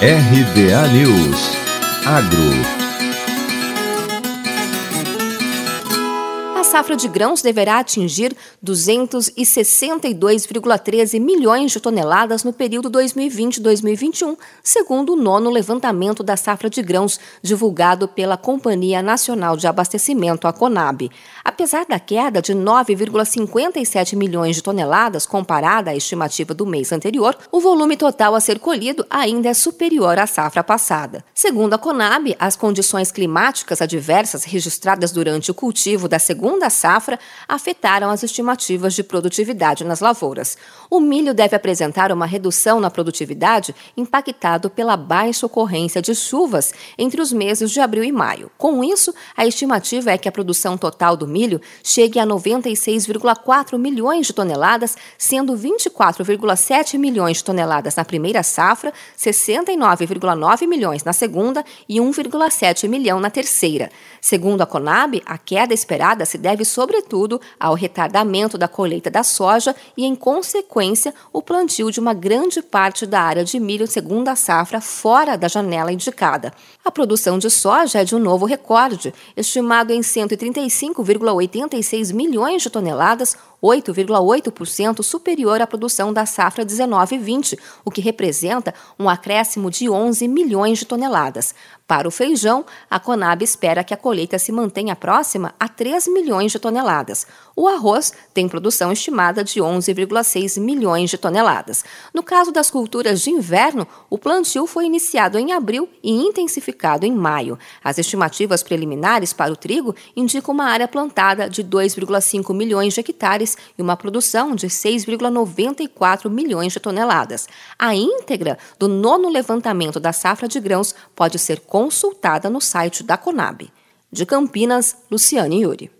RBA News. Agro safra de grãos deverá atingir 262,13 milhões de toneladas no período 2020-2021, segundo o nono levantamento da safra de grãos divulgado pela Companhia Nacional de Abastecimento, a CONAB. Apesar da queda de 9,57 milhões de toneladas comparada à estimativa do mês anterior, o volume total a ser colhido ainda é superior à safra passada. Segundo a CONAB, as condições climáticas adversas registradas durante o cultivo da segunda da safra afetaram as estimativas de produtividade nas lavouras. O milho deve apresentar uma redução na produtividade impactado pela baixa ocorrência de chuvas entre os meses de abril e maio. Com isso, a estimativa é que a produção total do milho chegue a 96,4 milhões de toneladas, sendo 24,7 milhões de toneladas na primeira safra, 69,9 milhões na segunda e 1,7 milhão na terceira. Segundo a Conab, a queda esperada se deve sobretudo, ao retardamento da colheita da soja e, em consequência, o plantio de uma grande parte da área de milho segunda safra fora da janela indicada. A produção de soja é de um novo recorde, estimado em 135,86 milhões de toneladas, 8,8% superior à produção da safra 19-20, o que representa um acréscimo de 11 milhões de toneladas. Para o feijão, a Conab espera que a colheita se mantenha próxima a 3 milhões de toneladas. O arroz tem produção estimada de 11,6 milhões de toneladas. No caso das culturas de inverno, o plantio foi iniciado em abril e intensificado em maio. As estimativas preliminares para o trigo indicam uma área plantada de 2,5 milhões de hectares e uma produção de 6,94 milhões de toneladas. A íntegra do nono levantamento da safra de grãos pode ser consultada no site da Conab. De Campinas, Luciane Yuri.